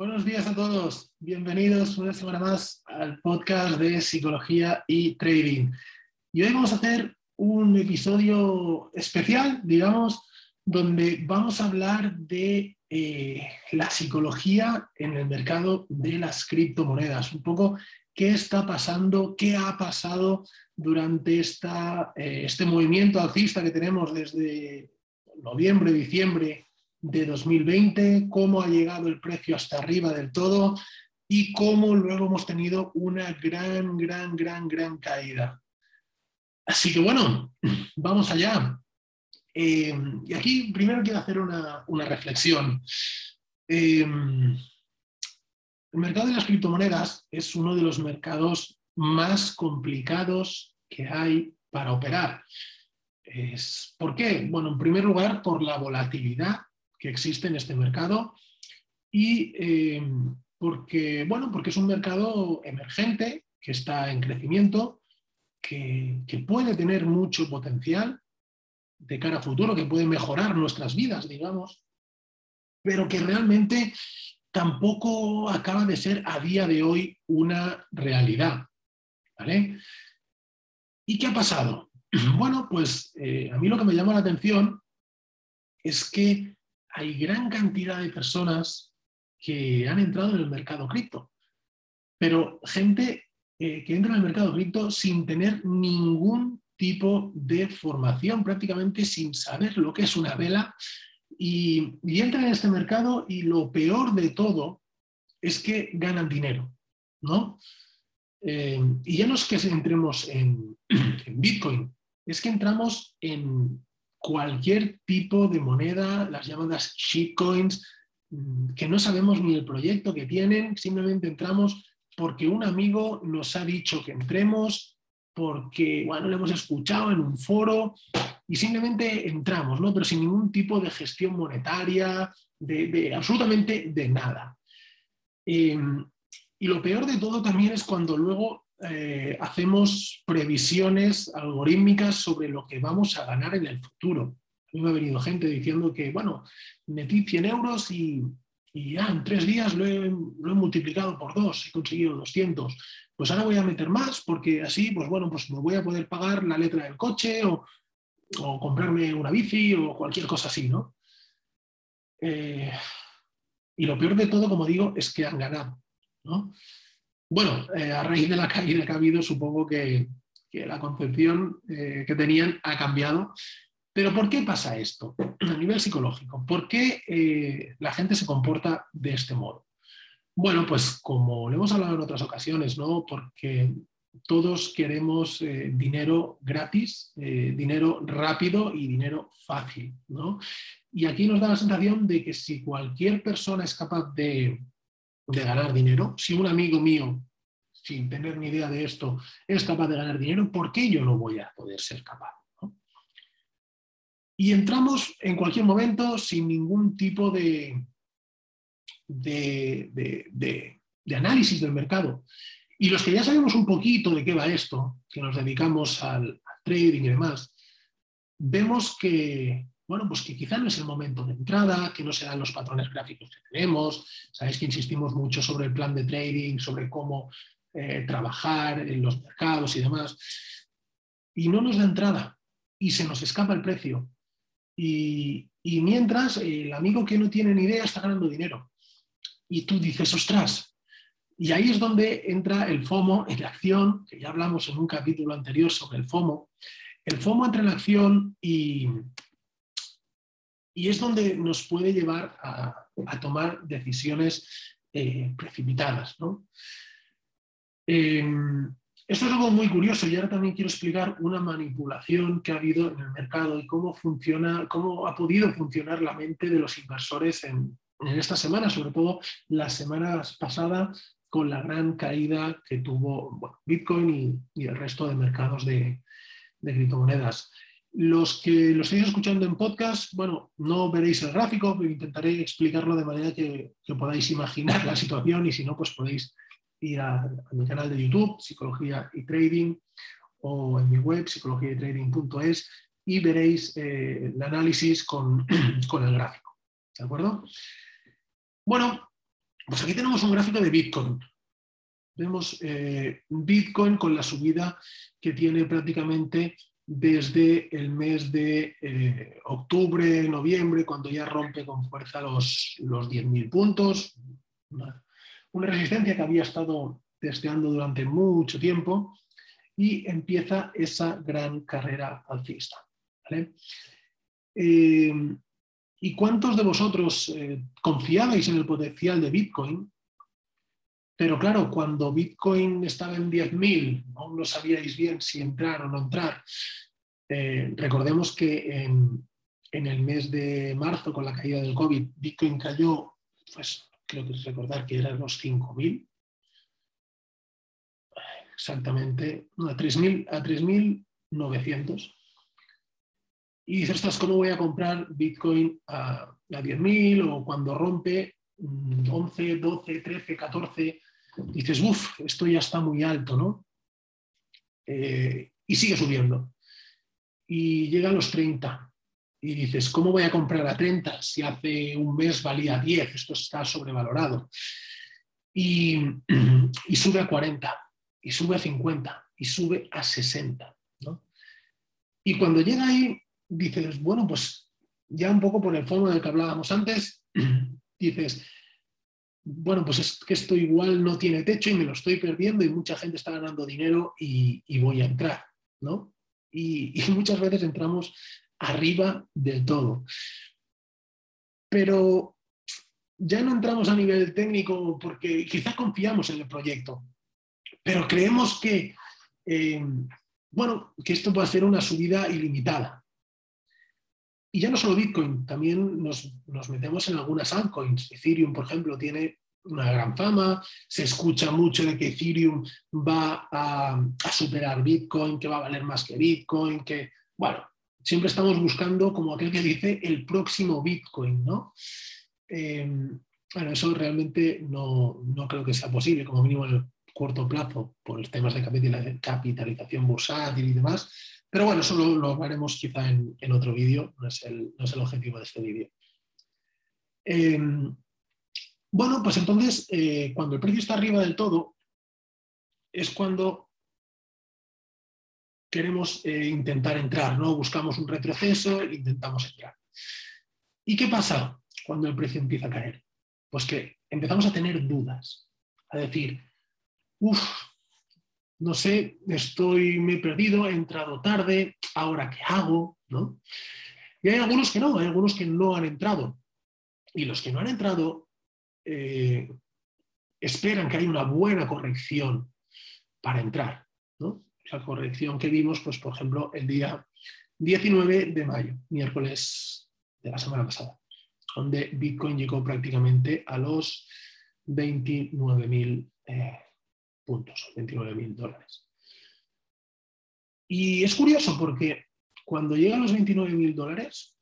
Buenos días a todos. Bienvenidos una semana más al podcast de psicología y trading. Y hoy vamos a hacer un episodio especial, digamos, donde vamos a hablar de eh, la psicología en el mercado de las criptomonedas. Un poco qué está pasando, qué ha pasado durante esta, eh, este movimiento alcista que tenemos desde noviembre, diciembre de 2020, cómo ha llegado el precio hasta arriba del todo y cómo luego hemos tenido una gran, gran, gran, gran caída. Así que bueno, vamos allá. Eh, y aquí primero quiero hacer una, reflexión. Eh, el mercado de las criptomonedas es uno de los mercados más complicados que hay para operar. ¿Por qué? Bueno, en primer lugar, por la volatilidad que existe en este mercado y eh, porque, bueno, porque es un mercado emergente que está en crecimiento, que, puede tener mucho potencial de cara a futuro, que puede mejorar nuestras vidas, digamos, pero que realmente tampoco acaba de ser a día de hoy una realidad. ¿vale? ¿Y qué ha pasado? Bueno, pues eh, a mí lo que me llama la atención es que hay gran cantidad de personas que han entrado en el mercado cripto, pero gente eh, que entra en el mercado cripto sin tener ningún tipo de formación, prácticamente sin saber lo que es una vela, y, y entran en este mercado y lo peor de todo es que ganan dinero, ¿no? Eh, y ya no es que entremos en Bitcoin, es que entramos en cualquier tipo de moneda, las llamadas shitcoins, mm, que no sabemos ni el proyecto que tienen, simplemente entramos porque un amigo nos ha dicho que entremos, porque, bueno, lo hemos escuchado en un foro y simplemente entramos, ¿no? Pero sin ningún tipo de gestión monetaria, de, absolutamente de nada. Em, y lo peor de todo también es cuando luego eh, hacemos previsiones algorítmicas sobre lo que vamos a ganar en el futuro. A mí me ha venido gente diciendo que, bueno, metí 100 euros y, ya en tres días lo he, multiplicado por dos, he conseguido 200. Pues ahora voy a meter más porque así, pues bueno, pues me voy a poder pagar la letra del coche o, comprarme una bici o cualquier cosa así, ¿no? Eh, y lo peor de todo, como digo, es que han ganado, ¿no? Bueno, eh, a raíz de la caída que ha habido, supongo que, la concepción eh, que tenían ha cambiado. Pero ¿por qué pasa esto a nivel psicológico? ¿Por qué eh, la gente se comporta de este modo? Bueno, pues como le hemos hablado en otras ocasiones, ¿no? Porque todos queremos dinero gratis, dinero rápido y dinero fácil, ¿no? Y aquí nos da la sensación de que si cualquier persona es capaz de, de ganar dinero, si un amigo mío, sin tener ni idea de esto, es capaz de ganar dinero, ¿por qué yo no voy a poder ser capaz? Y entramos en cualquier momento sin ningún tipo de, de, análisis del mercado. Y los que ya sabemos un poquito de qué va esto, que nos dedicamos al trading y demás, vemos que, bueno, pues que quizá no es el momento de entrada, que no se dan los patrones gráficos que tenemos. Sabéis que insistimos mucho sobre el plan de trading, sobre cómo eh, trabajar en los mercados y demás. Y no nos da entrada y se nos escapa el precio. Y, y mientras el amigo que no tiene ni idea está ganando dinero. Y tú dices, ostras, y ahí es donde entra el FOMO en la acción, que ya hablamos en un capítulo anterior sobre el FOMO. El FOMO entra en la acción y, y es donde nos puede llevar a, tomar decisiones eh, precipitadas. Em, esto es algo muy curioso y ahora también quiero explicar una manipulación que ha habido en el mercado y cómo funciona, cómo ha podido funcionar la mente de los inversores en, esta semana, sobre todo las semanas pasadas con la gran caída que tuvo Bitcoin y, el resto de mercados de criptomonedas. Los que lo estéis escuchando en podcast, bueno, no veréis el gráfico, pero intentaré explicarlo de manera que, podáis imaginar la situación y si no, pues podéis ir a, mi canal de YouTube, Psicología y Trading, o en mi web, psicologiaytrading.es, y veréis eh, el análisis con, con el gráfico. ¿De acuerdo? Bueno, Pues aquí tenemos un gráfico de Bitcoin. Vemos eh, Bitcoin con la subida que tiene prácticamente desde el mes de eh, octubre, noviembre, cuando ya rompe con fuerza los, los 10.000 puntos. Una, resistencia que había estado testeando durante mucho tiempo y empieza esa gran carrera alcista. Eh, ¿Y cuántos de vosotros eh, confiabais en el potencial de Bitcoin? Pero claro, cuando Bitcoin estaba en 10.000, aún no sabíais bien si entrar o no entrar. Eh, recordemos que en, el mes de marzo, con la caída del COVID, Bitcoin cayó, pues creo que recordar que eran los 5.000. Exactamente, a 3.900. A 3.900. Y dices, estás ¿cómo voy a comprar Bitcoin a, a 10.000 o cuando rompe 11, 12, 13, 14? Dices, uff, esto ya está muy alto, ¿no? Eh, y sigue subiendo. Y llega a los 30. Y dices, ¿cómo voy a comprar a 30 si hace un mes valía 10? Esto está sobrevalorado. Y, y sube a 40, y sube a 50, y sube a 60. ¿no? Y cuando llega ahí, dices, bueno, pues ya un poco por el fondo del que hablábamos antes, dices, bueno, pues es que esto igual no tiene techo y me lo estoy perdiendo y mucha gente está ganando dinero y, voy a entrar, ¿no? Y, muchas veces entramos arriba del todo. Pero ya no entramos a nivel técnico porque quizá confiamos en el proyecto, pero creemos que, eh, bueno, que esto puede ser una subida ilimitada. Y ya no solo Bitcoin, también nos, metemos en algunas altcoins. Ethereum, por ejemplo, tiene una gran fama, se escucha mucho de que Ethereum va a, superar Bitcoin, que va a valer más que Bitcoin, que, bueno, siempre estamos buscando, como aquel que dice, el próximo Bitcoin, ¿no? Em, bueno, eso realmente no, no, creo que sea posible, como mínimo en el corto plazo, por temas de capitalización bursátil y demás, pero bueno, eso lo, haremos quizá en, otro vídeo, no, es el, objetivo de este vídeo. Em, bueno, pues entonces, eh, cuando el precio está arriba del todo, es cuando queremos eh, intentar entrar, ¿no? Buscamos un retroceso e intentamos entrar. ¿Y qué pasa cuando el precio empieza a caer? Pues que empezamos a tener dudas, a decir, uff, no sé, estoy, me he perdido, he entrado tarde, ahora qué hago, ¿no? Y hay algunos que no, hay algunos que no han entrado. Y los que no han entrado eh, esperan que haya una buena corrección para entrar, ¿no? La corrección que vimos, pues, por ejemplo, el día 19 de mayo, miércoles de la semana pasada, donde Bitcoin llegó prácticamente a los 29.000 eh, puntos, 29 mil dólares. Y es curioso porque cuando llegan los 29 mil dólares,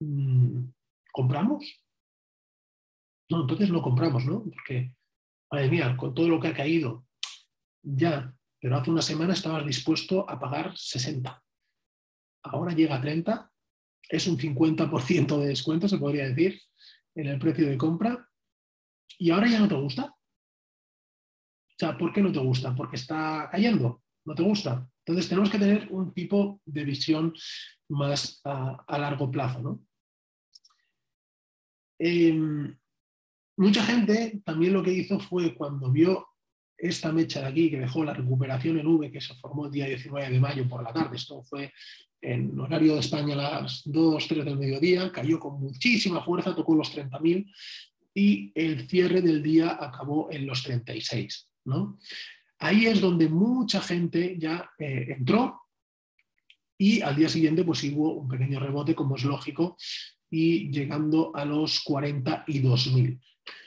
mm, ¿compramos? No, entonces no compramos, ¿no? Porque, madre mía, con todo lo que ha caído, ya, pero hace una semana estabas dispuesto a pagar 60. Ahora llega a 30, es un 50% de descuento, se podría decir, en el precio de compra, y ahora ya no te gusta. ¿Por qué no te gusta? ¿Porque está cayendo? ¿No te gusta? Entonces tenemos que tener un tipo de visión más a, largo plazo. Em, mucha gente también lo que hizo fue cuando vio esta mecha de aquí que dejó la recuperación en V que se formó el día 19 de mayo por la tarde, esto fue en horario de España a las 2, 3 del mediodía, cayó con muchísima fuerza, tocó los 30.000 y el cierre del día acabó en los 36. Ahí es donde mucha gente ya eh, entró y al día siguiente pues hubo un pequeño rebote, como es lógico, y llegando a los 42.000.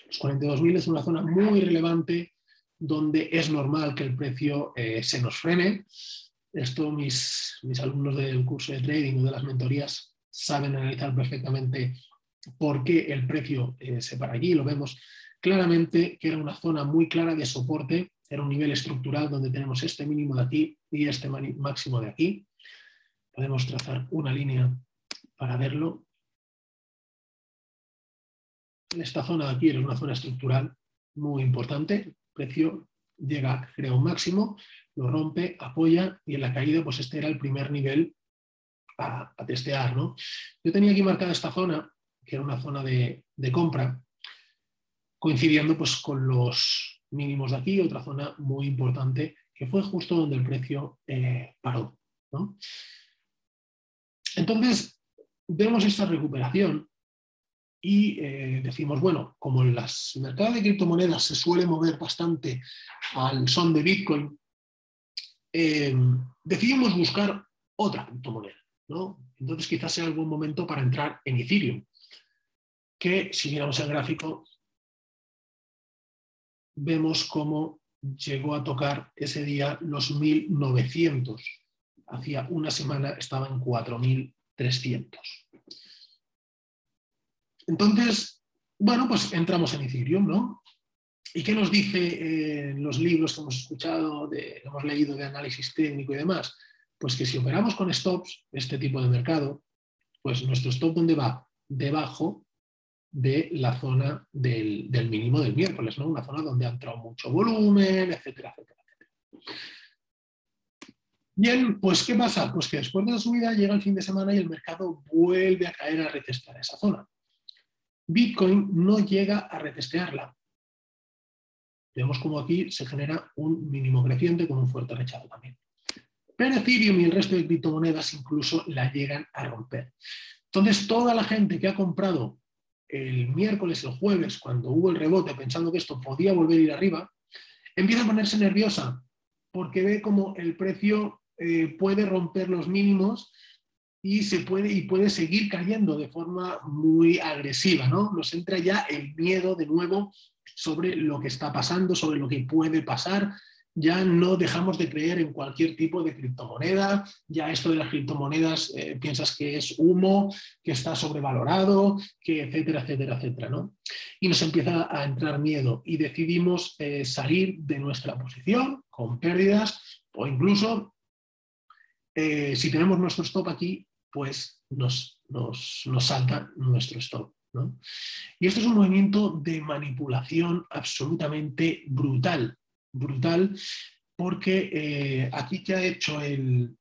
Los 42.000 es una zona muy relevante donde es normal que el precio eh, se nos frene. Esto mis, mis alumnos del curso de trading o de las mentorías saben analizar perfectamente por qué el precio eh, se para allí. Lo vemos claramente que era una zona muy clara de soporte, era un nivel estructural donde tenemos este mínimo de aquí y este máximo de aquí. Podemos trazar una línea para verlo. esta zona de aquí era una zona estructural muy importante, precio llega, crea un máximo, lo rompe, apoya y en la caída pues este era el primer nivel a, testear. ¿no? Yo tenía aquí marcada esta zona, que era una zona de, compra, coincidiendo pues con los mínimos de aquí, otra zona muy importante que fue justo donde el precio eh, paró. Entonces, vemos esta recuperación y eh, decimos, bueno, como el mercado de criptomonedas se suele mover bastante al son de Bitcoin, eh, decidimos buscar otra criptomoneda. ¿no? Entonces quizás sea algún momento para entrar en Ethereum, que si miramos el gráfico, vemos cómo llegó a tocar ese día los 1900. Hacía una semana estaba en 4300. Entonces, bueno, pues entramos en Ethereum, ¿no? ¿Y qué nos dice en los libros que hemos escuchado, de, hemos leído de análisis técnico y demás? Pues que si operamos con stops, este tipo de mercado, pues nuestro stop, ¿dónde va? Debajo de la zona del, mínimo del miércoles, ¿no? Una zona donde ha entrado mucho volumen, etcétera, etcétera, etcétera. Bien, pues ¿qué pasa? Pues que después de la subida llega el fin de semana y el mercado vuelve a caer a retestar esa zona. Bitcoin no llega a retestearla. Vemos como aquí se genera un mínimo creciente con un fuerte rechazo también. Pero Ethereum y el resto de criptomonedas incluso la llegan a romper. Entonces, toda la gente que ha comprado el miércoles, el jueves, cuando hubo el rebote, pensando que esto podía volver a ir arriba, empieza a ponerse nerviosa porque ve como el precio eh, puede romper los mínimos y, se puede, y puede seguir cayendo de forma muy agresiva, ¿no? Nos entra ya el miedo de nuevo sobre lo que está pasando, sobre lo que puede pasar. Ya no dejamos de creer en cualquier tipo de criptomoneda, ya esto de las criptomonedas eh, piensas que es humo, que está sobrevalorado, que etcétera, etcétera, etcétera, ¿no? Y nos empieza a entrar miedo y decidimos eh, salir de nuestra posición con pérdidas o incluso eh, si tenemos nuestro stop aquí, pues nos, salta nuestro stop. Y esto es un movimiento de manipulación absolutamente brutal, brutal, porque eh, aquí que ha hecho el,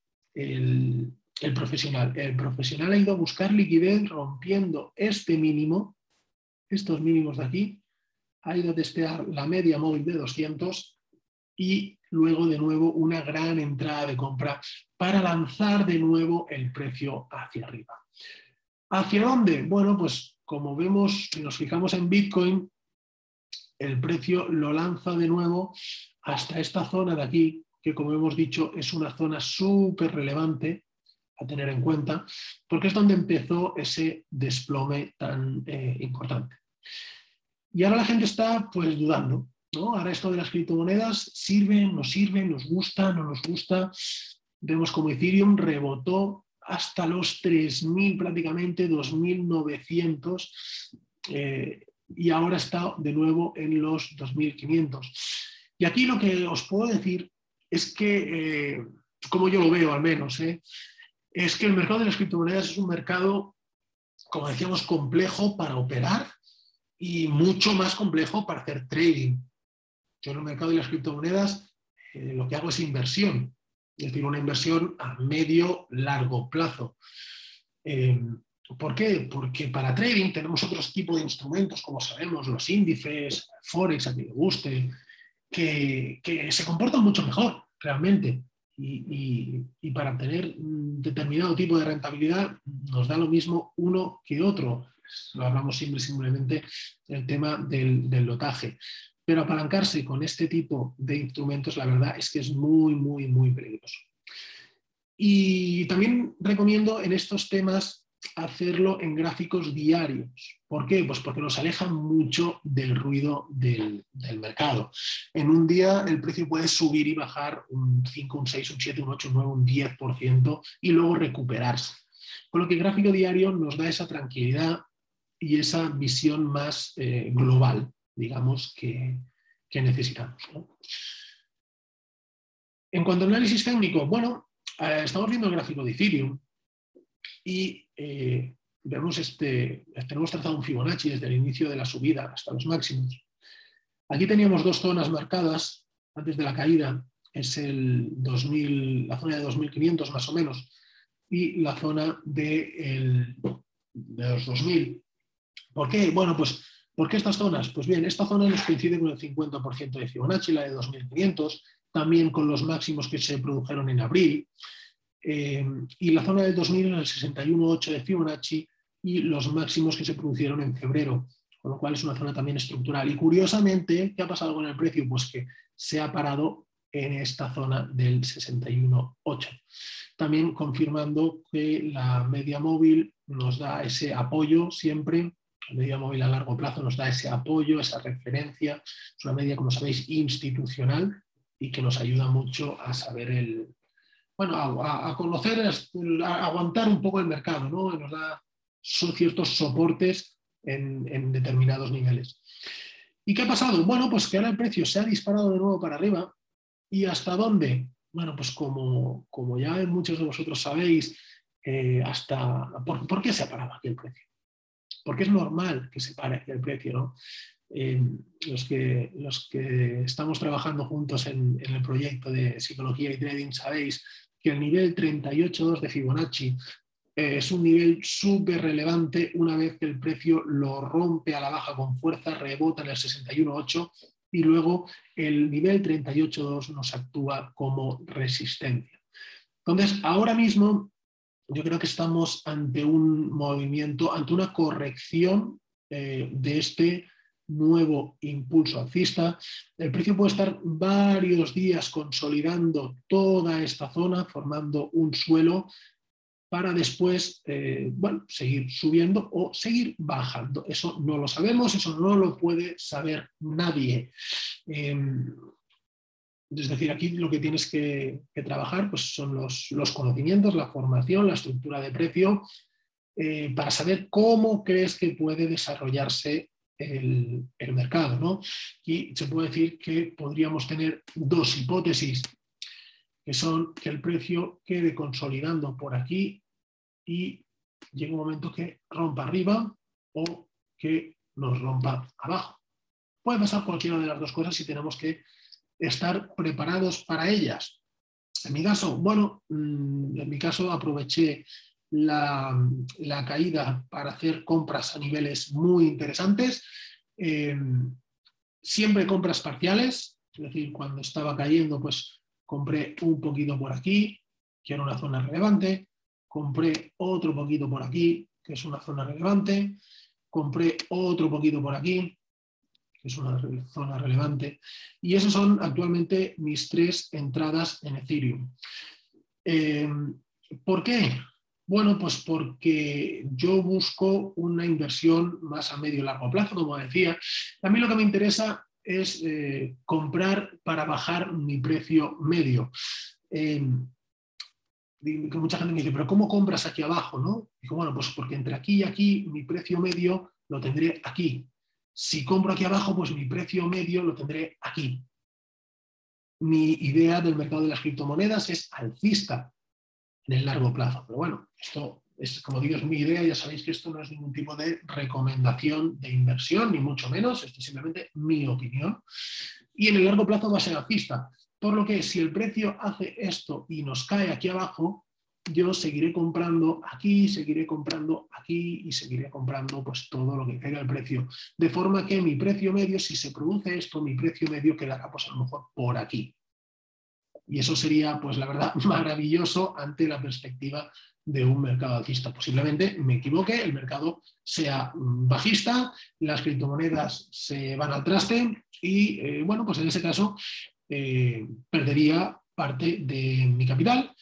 profesional. El profesional ha ido a buscar liquidez rompiendo este mínimo, estos mínimos de aquí, ha ido a testear la media móvil de 200 y luego de nuevo una gran entrada de compra para lanzar de nuevo el precio hacia arriba. ¿Hacia dónde? Bueno, pues como vemos, si nos fijamos en Bitcoin, el precio lo lanza de nuevo hasta esta zona de aquí, que como hemos dicho es una zona súper relevante a tener en cuenta, porque es donde empezó ese desplome tan eh, importante. Y ahora la gente está pues dudando, Ahora esto de las criptomonedas, ¿sirven, no sirven, nos gusta, no nos gusta? Vemos como Ethereum rebotó hasta los 3.000 prácticamente, 2.900 eh, y ahora está de nuevo en los 2.500. Y aquí lo que os puedo decir es que, eh, como yo lo veo al menos, eh, es que el mercado de las criptomonedas es un mercado, como decíamos, complejo para operar y mucho más complejo para hacer trading. Yo en el mercado de las criptomonedas eh, lo que hago es inversión, es decir, una inversión a medio, largo plazo. ¿Por qué? Porque para trading tenemos otros tipos de instrumentos, como sabemos, los índices, Forex, a quien le guste, que, se comportan mucho mejor realmente. Y, y, para tener determinado tipo de rentabilidad nos da lo mismo uno que otro. Lo hablamos siempre simplemente el tema del, del lotaje. Pero apalancarse con este tipo de instrumentos, la verdad es que es muy, muy, muy peligroso. Y también recomiendo en estos temas hacerlo en gráficos diarios. ¿Por qué? Pues porque nos alejan mucho del ruido del, mercado. En un día el precio puede subir y bajar un 5, un 6, un 7, un 8, un 9, un 10% y luego recuperarse. Con lo que el gráfico diario nos da esa tranquilidad y esa visión más eh, global digamos, que, necesitamos. En cuanto al análisis técnico, bueno, eh, estamos viendo el gráfico de Ethereum y eh, vemos este, tenemos trazado un Fibonacci desde el inicio de la subida hasta los máximos. Aquí teníamos dos zonas marcadas antes de la caída, es el 2000, la zona de 2500 más o menos, y la zona de, de los 2000. ¿Por qué? Bueno, pues ¿por qué estas zonas? Pues bien, esta zona nos coincide con el 50% de Fibonacci, la de 2500, también con los máximos que se produjeron en abril. Eh, y la zona del 2000 en el 61.8 de Fibonacci y los máximos que se produjeron en febrero, con lo cual es una zona también estructural. Y curiosamente, ¿qué ha pasado con el precio? Pues que se ha parado en esta zona del 61.8. También confirmando que la media móvil nos da ese apoyo siempre, la media móvil a largo plazo nos da ese apoyo, esa referencia, es una media, como sabéis, institucional y que nos ayuda mucho a saber el, bueno, a, conocer, a aguantar un poco el mercado, ¿no? Nos da ciertos soportes en, determinados niveles. ¿Y qué ha pasado? Bueno, pues que ahora el precio se ha disparado de nuevo para arriba. ¿Y hasta dónde? Bueno, pues como, como ya muchos de vosotros sabéis, eh, hasta ¿por, qué se ha parado aquí el precio? Porque es normal que se pare aquí el precio, ¿no? Eh, los, que, los que estamos trabajando juntos en, el proyecto de psicología y trading sabéis que el nivel 38.2 de Fibonacci eh, es un nivel súper relevante una vez que el precio lo rompe a la baja con fuerza, rebota en el 61.8 y luego el nivel 38.2 nos actúa como resistencia. Entonces, ahora mismo yo creo que estamos ante un movimiento, ante una corrección eh, de este nuevo impulso alcista. El precio puede estar varios días consolidando toda esta zona, formando un suelo para después eh, bueno, seguir subiendo o seguir bajando. Eso no lo sabemos, eso no lo puede saber nadie. Em, es decir, aquí lo que tienes que, trabajar pues, son los, los, conocimientos, la formación, la estructura de precio, eh, para saber cómo crees que puede desarrollarse el, mercado. ¿no? Y se puede decir que podríamos tener dos hipótesis, que son que el precio quede consolidando por aquí y llegue un momento que rompa arriba o que nos rompa abajo. Puede pasar cualquiera de las dos cosas y tenemos que estar preparados para ellas. En mi caso, bueno, mm, en mi caso aproveché la, caída para hacer compras a niveles muy interesantes. Eh, siempre compras parciales, es decir, cuando estaba cayendo, pues compré un poquito por aquí, que era una zona relevante, compré otro poquito por aquí, que es una zona relevante, compré otro poquito por aquí, que es una zona relevante, y esas son actualmente mis tres entradas en Ethereum. Eh, ¿Por qué? Bueno, pues porque yo busco una inversión más a medio y largo plazo, como decía. A mí lo que me interesa es eh, comprar para bajar mi precio medio. Eh, que mucha gente me dice, pero ¿cómo compras aquí abajo? ¿no? Digo, bueno, pues porque entre aquí y aquí mi precio medio lo tendré aquí. Si compro aquí abajo, pues mi precio medio lo tendré aquí. Mi idea del mercado de las criptomonedas es alcista en el largo plazo. Pero bueno, esto es, como digo, es mi idea. Ya sabéis que esto no es ningún tipo de recomendación de inversión, ni mucho menos. Esto es simplemente mi opinión. Y en el largo plazo va a ser alcista. Por lo que si el precio hace esto y nos cae aquí abajo, yo seguiré comprando aquí, seguiré comprando aquí y seguiré comprando pues todo lo que caiga el precio. De forma que mi precio medio, si se produce esto, mi precio medio quedará pues a lo mejor por aquí. Y eso sería, pues la verdad, maravilloso ante la perspectiva de un mercado alcista. Posiblemente me equivoque, el mercado sea bajista, las criptomonedas se van al traste y, eh, bueno, pues en ese caso eh, perdería parte de mi capital,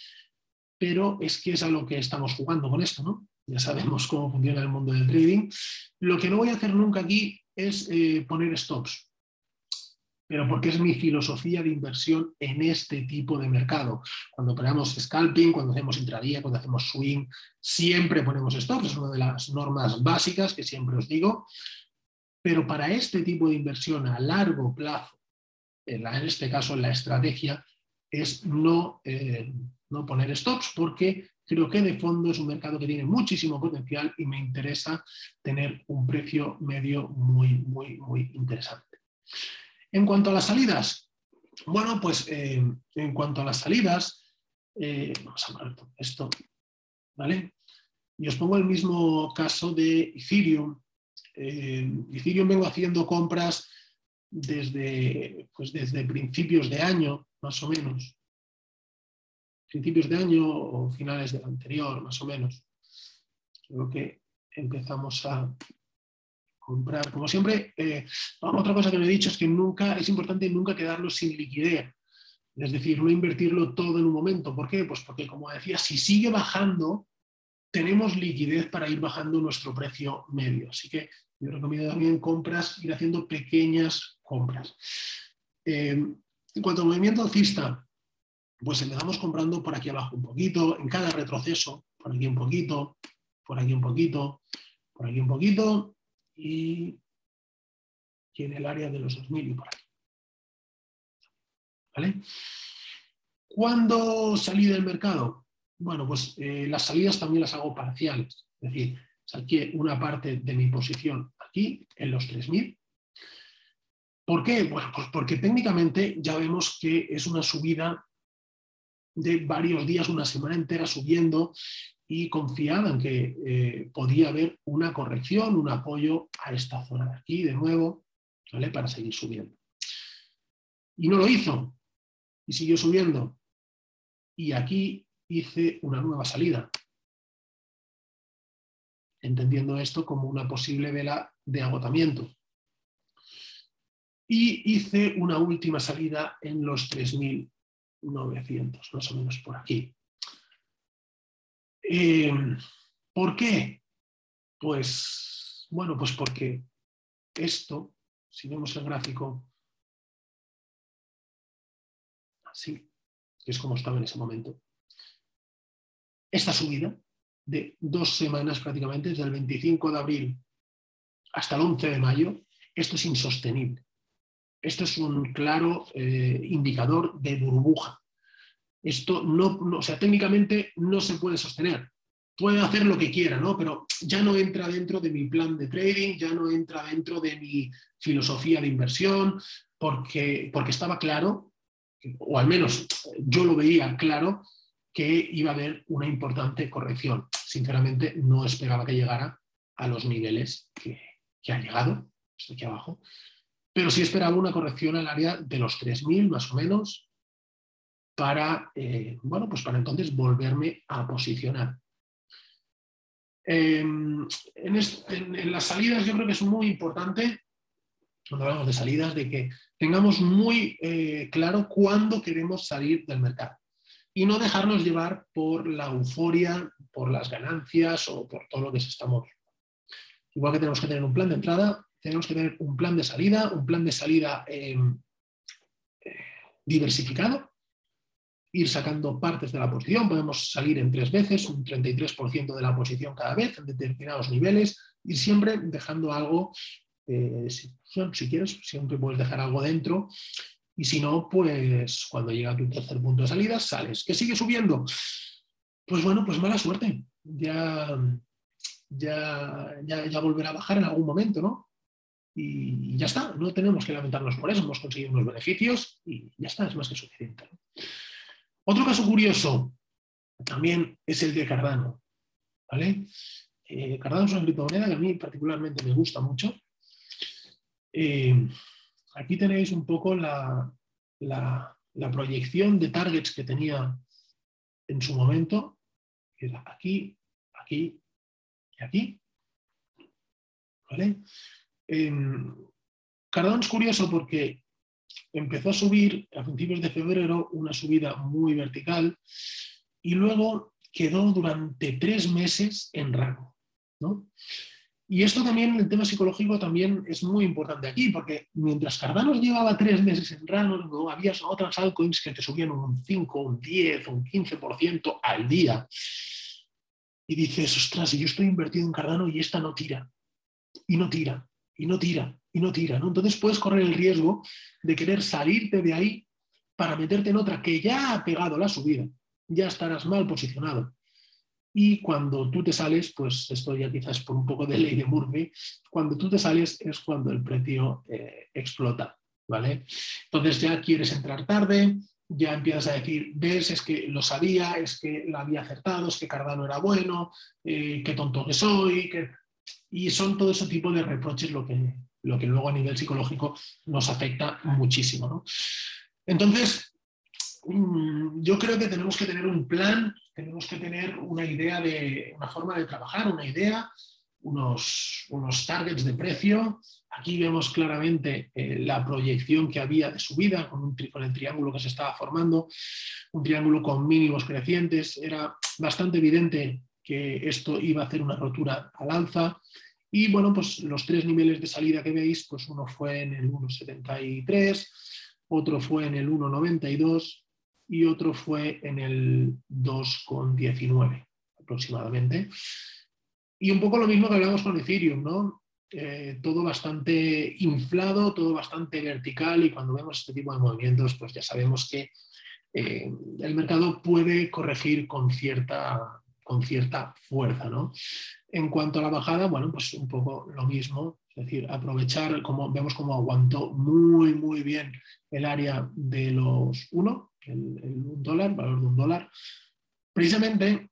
pero es que es a lo que estamos jugando con esto, ¿no? Ya sabemos cómo funciona el mundo del trading. Lo que no voy a hacer nunca aquí es eh, poner stops pero porque es mi filosofía de inversión en este tipo de mercado. Cuando operamos scalping, cuando hacemos intradía, cuando hacemos swing, siempre ponemos stops, es una de las normas básicas que siempre os digo, pero para este tipo de inversión a largo plazo, en, este caso la estrategia, es no, eh, no poner stops porque creo que de fondo es un mercado que tiene muchísimo potencial y me interesa tener un precio medio muy, muy, muy interesante. En cuanto a las salidas, bueno, pues eh, en cuanto a las salidas, eh, vamos a poner esto, ¿vale? Y os pongo el mismo caso de Ethereum. Eh, Ethereum vengo haciendo compras desde, pues desde principios de año, más o menos. Principios de año o finales del anterior, más o menos. Creo que empezamos a comprar. Como siempre, eh, otra cosa que me he dicho es que nunca, es importante nunca quedarlo sin liquidez. Es decir, no invertirlo todo en un momento. ¿Por qué? Pues porque, como decía, si sigue bajando, tenemos liquidez para ir bajando nuestro precio medio. Así que yo recomiendo también compras, ir haciendo pequeñas compras. Eh, en cuanto al movimiento alcista, pues empezamos comprando por aquí abajo un poquito, en cada retroceso, por aquí un poquito, por aquí un poquito, por aquí un poquito y, en el área de los 2000 y por aquí. ¿Vale? ¿Cuándo salí del mercado? Bueno, pues eh, las salidas también las hago parciales. Es decir, saqué una parte de mi posición aquí, en los 3000. ¿Por qué? Bueno, pues porque técnicamente ya vemos que es una subida de varios días, una semana entera subiendo y confiada en que eh, podía haber una corrección, un apoyo a esta zona de aquí de nuevo, ¿vale? Para seguir subiendo. Y no lo hizo, y siguió subiendo. Y aquí hice una nueva salida, entendiendo esto como una posible vela de agotamiento. Y hice una última salida en los 3.900, más o menos por aquí. Eh, ¿Por qué? Pues, bueno, pues porque esto, si vemos el gráfico, así, que es como estaba en ese momento, esta subida de dos semanas prácticamente, desde el 25 de abril hasta el 11 de mayo, esto es insostenible. Esto es un claro eh, indicador de burbuja. Esto no, o sea, técnicamente no se puede sostener. Puede hacer lo que quiera, ¿no? Pero ya no entra dentro de mi plan de trading, ya no entra dentro de mi filosofía de inversión, porque, porque estaba claro, o al menos yo lo veía claro, que iba a haber una importante corrección. Sinceramente, no esperaba que llegara a los niveles que, ha llegado, esto aquí abajo, pero sí esperaba una corrección al área de los 3.000 más o menos para, eh, bueno, pues para entonces volverme a posicionar. Em, en, las salidas yo creo que es muy importante, cuando hablamos de salidas, de que tengamos muy eh, claro cuándo queremos salir del mercado y no dejarnos llevar por la euforia, por las ganancias o por todo lo que se está moviendo. Igual que tenemos que tener un plan de entrada, tenemos que tener un plan de salida, un plan de salida em, eh, diversificado, ir sacando partes de la posición, podemos salir en tres veces, un 33% de la posición cada vez en determinados niveles, y siempre dejando algo, eh, si, quieres, siempre puedes dejar algo dentro y si no, pues cuando llega tu tercer punto de salida, sales. ¿Que sigue subiendo? Pues bueno, pues mala suerte. Ya, ya, ya, volverá a bajar en algún momento, ¿no? Y ya está, no tenemos que lamentarnos por eso, hemos conseguido unos beneficios y ya está, es más que suficiente. Otro caso curioso también es el de Cardano. ¿vale? Eh, Cardano es una criptomoneda que a mí particularmente me gusta mucho. Eh, aquí tenéis un poco la, proyección de targets que tenía en su momento, aquí, aquí y aquí. ¿Vale? Cardano es curioso porque empezó a subir a principios de febrero una subida muy vertical y luego quedó durante tres meses en rango. ¿no? Y esto también, el tema psicológico también es muy importante aquí, porque mientras Cardano llevaba tres meses en rango, ¿no? había otras altcoins que te subían un 5, un 10, un 15% al día. Y dices, ostras, yo estoy invertido en Cardano y esta no tira, y no tira, y no tira, y no tira. ¿no? Entonces puedes correr el riesgo de querer salirte de ahí para meterte en otra que ya ha pegado la subida. Ya estarás mal posicionado. y cuando tú te sales, pues esto ya quizás por un poco de ley de Murphy, cuando tú te sales es cuando el precio eh, explota, ¿vale? Entonces ya quieres entrar tarde, ya empiezas a decir, ves, es que lo sabía, es que lo había acertado, es que Cardano era bueno, eh, qué tonto que soy, y son todo ese tipo de reproches lo que, lo que luego a nivel psicológico nos afecta muchísimo. ¿no? Entonces, mm, yo creo que tenemos que tener un plan, tenemos que tener una idea de una forma de trabajar, una idea, unos, unos targets de precio. Aquí vemos claramente eh, la proyección que había de subida con, un, con el triángulo que se estaba formando, un triángulo con mínimos crecientes. Era bastante evidente que esto iba a hacer una rotura al alza. Y bueno, pues los tres niveles de salida que veis, pues uno fue en el 1,73, otro fue en el 1,92 y otro fue en el 2,19 aproximadamente. Y un poco lo mismo que hablamos con Ethereum, ¿no? Eh, todo bastante inflado, todo bastante vertical y cuando vemos este tipo de movimientos, pues ya sabemos que eh, el mercado puede corregir con cierta, con cierta fuerza, ¿no? En cuanto a la bajada, bueno, pues un poco lo mismo, es decir, aprovechar, como vemos cómo aguantó muy, muy bien el área de los 1, el, el valor de un dólar, precisamente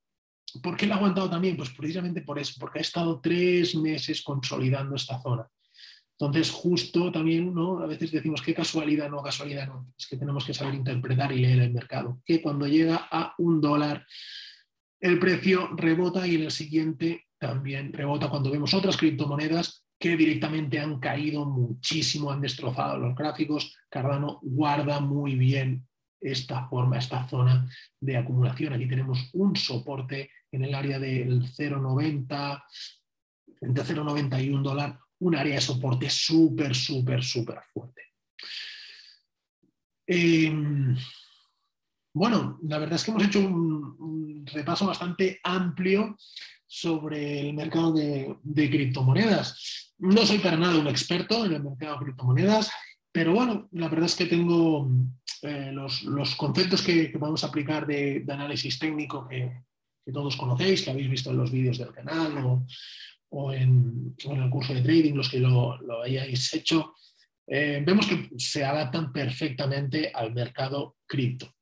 ¿Por qué lo ha aguantado también? Pues precisamente por eso, porque ha estado tres meses consolidando esta zona. Entonces, justo también, ¿no? A veces decimos qué casualidad, no, casualidad no. Es que tenemos que saber interpretar y leer el mercado. Que cuando llega a un dólar, el precio rebota y en el siguiente también rebota. Cuando vemos otras criptomonedas que directamente han caído muchísimo, han destrozado los gráficos, Cardano guarda muy bien esta forma, esta zona de acumulación. Aquí tenemos un soporte en el área del 0,90, entre 0,90 y un dólar, un área de soporte súper, súper, súper fuerte. Em, bueno, la verdad es que hemos hecho un, repaso bastante amplio sobre el mercado de, criptomonedas. No soy para nada un experto en el mercado de criptomonedas, pero bueno, la verdad es que tengo eh, los, conceptos que, podemos aplicar de, análisis técnico que, todos conocéis, que habéis visto en los vídeos del canal o, en, el curso de trading, los que lo, hayáis hecho, eh, vemos que se adaptan perfectamente al mercado cripto.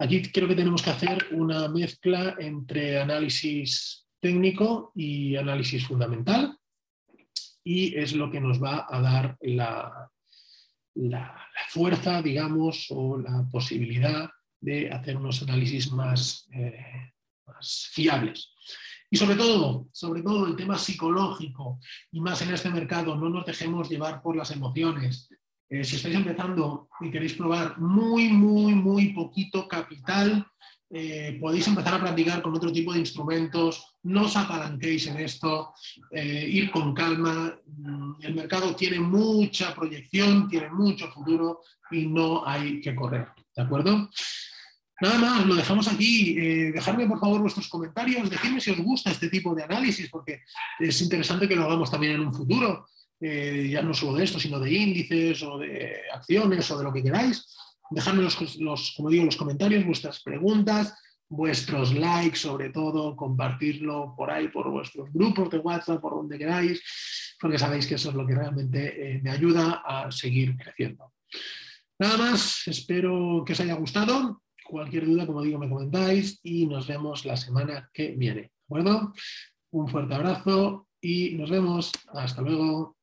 Aquí creo que tenemos que hacer una mezcla entre análisis técnico y análisis fundamental y es lo que nos va a dar la, la, fuerza, digamos, o la posibilidad de hacer unos análisis más, eh, más fiables. Y sobre todo, sobre todo el tema psicológico, y más en este mercado, no nos dejemos llevar por las emociones. Eh, si estáis empezando y queréis probar muy, muy, muy poquito capital, eh, podéis empezar a practicar con otro tipo de instrumentos, no os apalanquéis en esto, eh, ir con calma. Mm, el mercado tiene mucha proyección, tiene mucho futuro y no hay que correr. ¿De acuerdo? Nada más, lo dejamos aquí. Eh, dejadme por favor vuestros comentarios, decidme si os gusta este tipo de análisis, porque es interesante que lo hagamos también en un futuro, ya no solo de esto, sino de índices o de acciones o de lo que queráis. Dejadme los, como digo, los comentarios, vuestras preguntas, vuestros likes, sobre todo, compartirlo por ahí, por vuestros grupos de WhatsApp, por donde queráis, porque sabéis que eso es lo que realmente eh, me ayuda a seguir creciendo. Nada más, espero que os haya gustado. Cualquier duda, como digo, me comentáis y nos vemos la semana que viene. ¿De acuerdo? Un fuerte abrazo y nos vemos. Hasta luego.